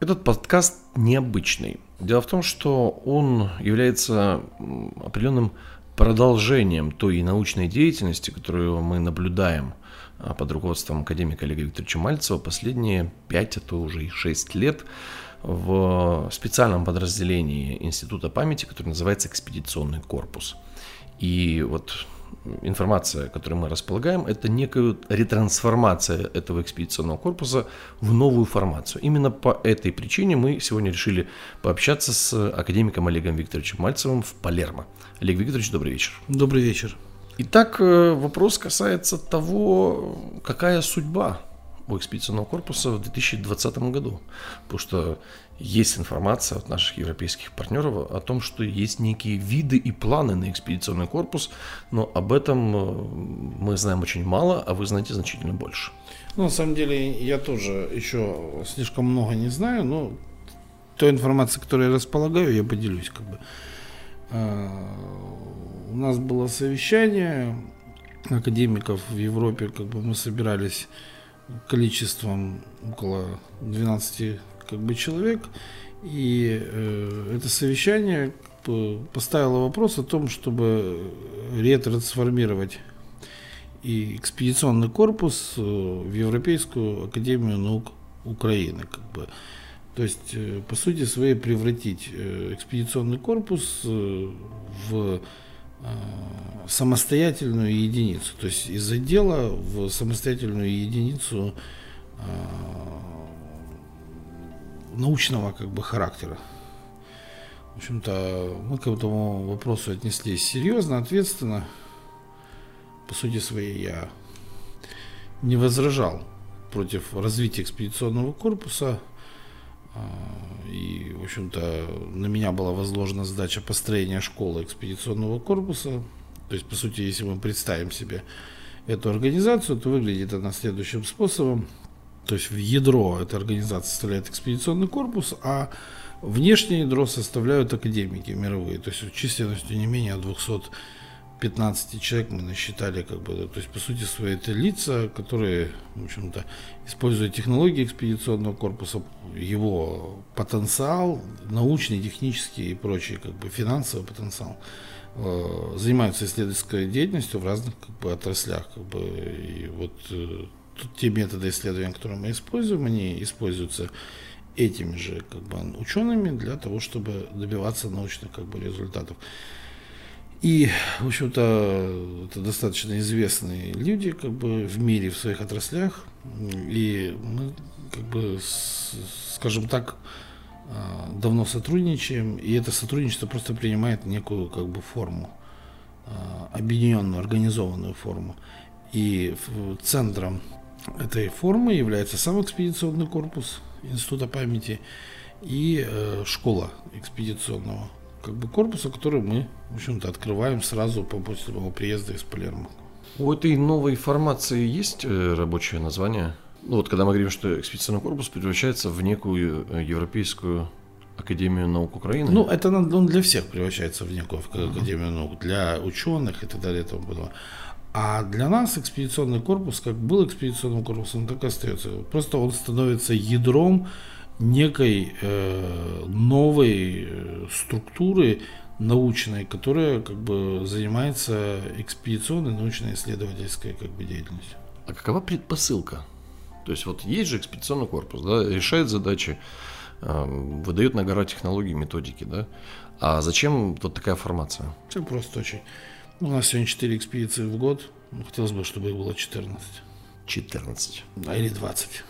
Этот подкаст необычный. Дело в том, что он является определенным продолжением той научной деятельности, которую мы наблюдаем а, под руководством академика Олега Викторовича Мальцева последние 5, а то уже и 6 лет в специальном подразделении Института памяти, который называется «Экспедиционный корпус». И вот информация, которой мы располагаем, это некая ретрансформация этого экспедиционного корпуса в новую формацию. Именно по этой причине мы сегодня решили пообщаться с академиком Олегом Викторовичем Мальцевым в Палермо. Олег Викторович, добрый вечер. Добрый вечер. Итак, э, вопрос касается того, какая судьба экспедиционного корпуса в 2020 году. Потому что есть информация от наших европейских партнеров о том, что есть некие виды и планы на экспедиционный корпус, но об этом э, мы знаем очень мало, а вы знаете значительно больше. Ну, на самом деле, я тоже еще слишком много не знаю, но той информацией, которой я располагаю, я поделюсь как бы. А, у нас было совещание академиков в Европе, как бы мы собирались количеством около 12 как бы, человек. И э, это совещание поставило вопрос о том, чтобы ретрансформировать и экспедиционный корпус э, в Европейскую Академию наук Украины. Как бы. То есть, э, по сути своей, превратить э, экспедиционный корпус в самостоятельную единицу, то есть из отдела в самостоятельную единицу научного как бы характера. В общем-то, мы к этому вопросу отнеслись серьезно, ответственно. По сути своей я не возражал против развития экспедиционного корпуса. А, и, в общем-то, на меня была возложена задача построения школы экспедиционного корпуса. То есть, по сути, если мы представим себе эту организацию, то выглядит она следующим способом. То есть в ядро этой организации составляет экспедиционный корпус, а внешнее ядро составляют академики мировые. То есть численностью не менее 215 человек мы насчитали, как бы, то есть по сути свои это лица, которые, в общем-то, используя технологии экспедиционного корпуса, его потенциал, научный, технический и прочий, как бы финансовый потенциал, э, занимаются исследовательской деятельностью в разных как бы, отраслях. Как бы, и вот э, те методы исследования, которые мы используем, они используются этими же как бы, учеными для того, чтобы добиваться научных как бы, результатов. И, в общем-то, это достаточно известные люди как бы, в мире, в своих отраслях. И мы, как бы, скажем так, а, давно сотрудничаем, и это сотрудничество просто принимает некую как бы, форму, а, объединенную, организованную форму. И центром этой формы является сам экспедиционный корпус Института памяти и э, школа экспедиционного как бы корпуса, который мы, в общем-то, открываем сразу по, после моего приезда из Палермо. У этой новой формации есть э, рабочее название? Ну вот когда мы говорим, что экспедиционный корпус превращается в некую э, европейскую Академию наук Украины? Ну, это он для всех превращается в некую Академию наук, для ученых и так далее и тому подобное. А для нас экспедиционный корпус, как был экспедиционным корпусом, так и остается. Просто он становится ядром некой э, новой э, структуры научной, которая как бы занимается экспедиционной научно-исследовательской как бы деятельностью. А какова предпосылка? То есть вот есть же экспедиционный корпус, да, решает задачи, э, выдает на гора технологии, методики, да. А зачем вот такая формация? Все просто очень. У нас сегодня 4 экспедиции в год. Ну, хотелось бы, чтобы их было 14. 14. Да, или 20.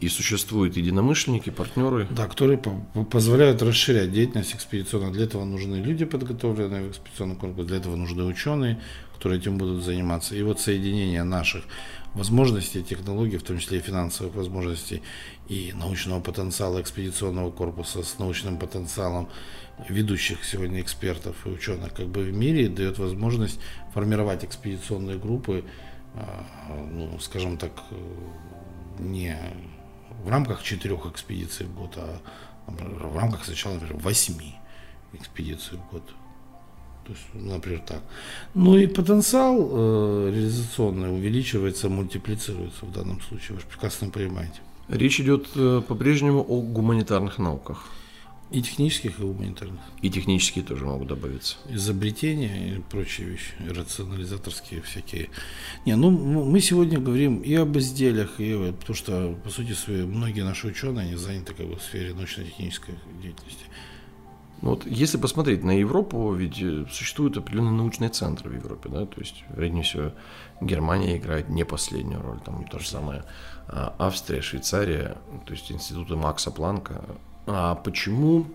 И существуют единомышленники, партнеры. Да, которые по позволяют расширять деятельность экспедиционной. Для этого нужны люди, подготовленные в экспедиционный корпус, для этого нужны ученые, которые этим будут заниматься. И вот соединение наших возможностей, технологий, в том числе и финансовых возможностей, и научного потенциала экспедиционного корпуса с научным потенциалом ведущих сегодня экспертов и ученых как бы в мире дает возможность формировать экспедиционные группы, а, ну, скажем так, не в рамках четырех экспедиций в год, а в рамках сначала, например, восьми экспедиций в год. То есть, например, так. Ну и потенциал э, реализационный увеличивается, мультиплицируется в данном случае. Вы же прекрасно понимаете. Речь идет э, по-прежнему о гуманитарных науках. И технических, и гуманитарных. И технические тоже могут добавиться. Изобретения и прочие вещи, рационализаторские всякие. Не, ну мы сегодня говорим и об изделиях, и потому что, по сути, свои, многие наши ученые, они заняты как бы в сфере научно-технической деятельности. Ну вот если посмотреть на Европу, ведь э, существуют определенные научные центры в Европе, да, то есть, вероятнее всего, Германия играет не последнюю роль, там то же самое а, Австрия, Швейцария, то есть институты Макса Планка. А почему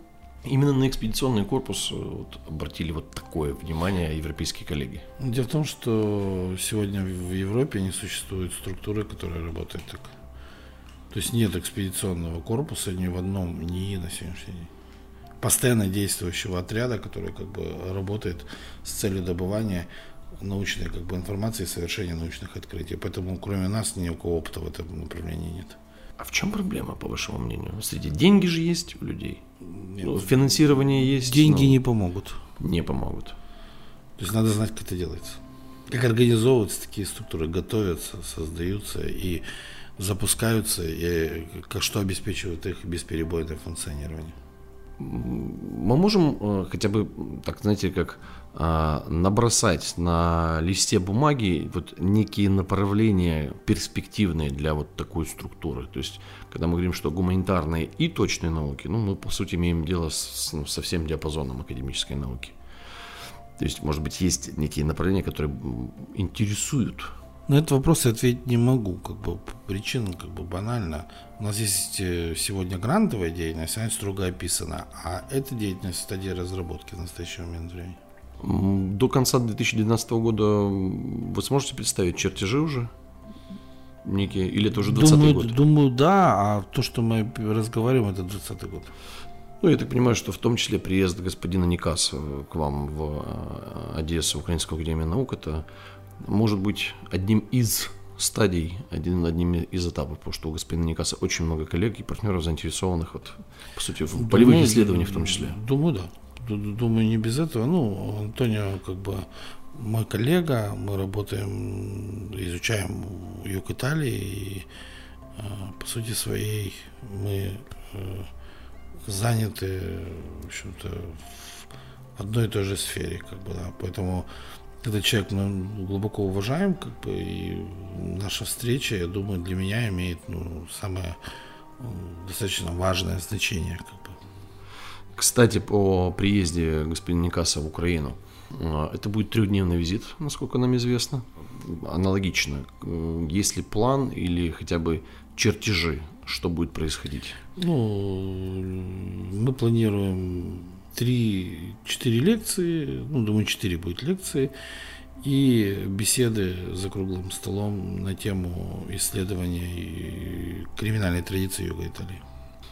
именно на экспедиционный корпус э, вот, обратили вот такое внимание европейские коллеги? Дело в том, что сегодня в Европе не существует структуры, которая работает так. То есть нет экспедиционного корпуса ни в одном НИИ на сегодняшний день постоянно действующего отряда, который как бы работает с целью добывания научной как бы, информации и совершения научных открытий. Поэтому кроме нас ни у кого опыта в этом направлении нет. А в чем проблема, по вашему мнению? Среди деньги же есть у людей. Нет. Ну, финансирование есть. Деньги не помогут. Не помогут. То есть надо знать, как это делается. Как организовываются такие структуры, готовятся, создаются и запускаются, и как что обеспечивает их бесперебойное функционирование мы можем э, хотя бы, так знаете, как набросать на листе бумаги вот некие направления перспективные для вот такой структуры. То есть, когда мы говорим, что гуманитарные и точные науки, ну, мы, по сути, имеем дело с, ну, со всем диапазоном академической науки. То есть, может быть, есть некие направления, которые интересуют на этот вопрос я ответить не могу. Как бы причина как бы банальна. У нас есть э, сегодня грантовая деятельность, она строго описана, а эта деятельность в стадии разработки в настоящий момент времени. До конца 2012 года вы сможете представить чертежи уже? Некие, или это уже 20 думаю, год? Думаю, да, а то, что мы разговариваем, это 20 год. Ну, я так понимаю, что в том числе приезд господина Никаса к вам в э, Одессу, в Украинскую академию наук, это может быть одним из стадий, один, одним из этапов, потому что у господина Никаса очень много коллег и партнеров, заинтересованных, вот, по сути, в полевых думаю, исследованиях в том числе. Думаю, да. Думаю, не без этого. Ну, Антонио, как бы, мой коллега, мы работаем, изучаем юг Италии, и, а, по сути своей, мы э, заняты, в общем-то, в одной и той же сфере, как бы, да, поэтому этот человек мы глубоко уважаем, как бы, и наша встреча, я думаю, для меня имеет ну, самое достаточно важное значение. Как бы. Кстати, по приезде господина Никаса в Украину, а, это будет трехдневный визит, насколько нам известно. Аналогично. Есть ли план или хотя бы чертежи, что будет происходить? Ну, мы планируем три-четыре лекции, ну, думаю, четыре будет лекции, и беседы за круглым столом на тему исследования криминальной традиции Юга Италии.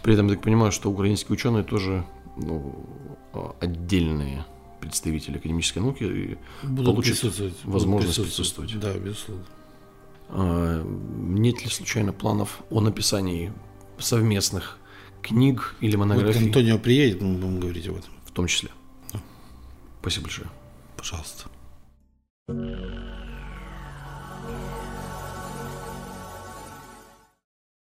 При этом я так понимаю, что украинские ученые тоже ну, отдельные представители академической науки Будут получат возможность будут присутствовать. присутствовать. Да, безусловно. А, нет ли случайно планов о написании совместных книг или монографий. Вот Антонио приедет, мы будем говорить об этом. В том числе. Да. Спасибо большое. Пожалуйста.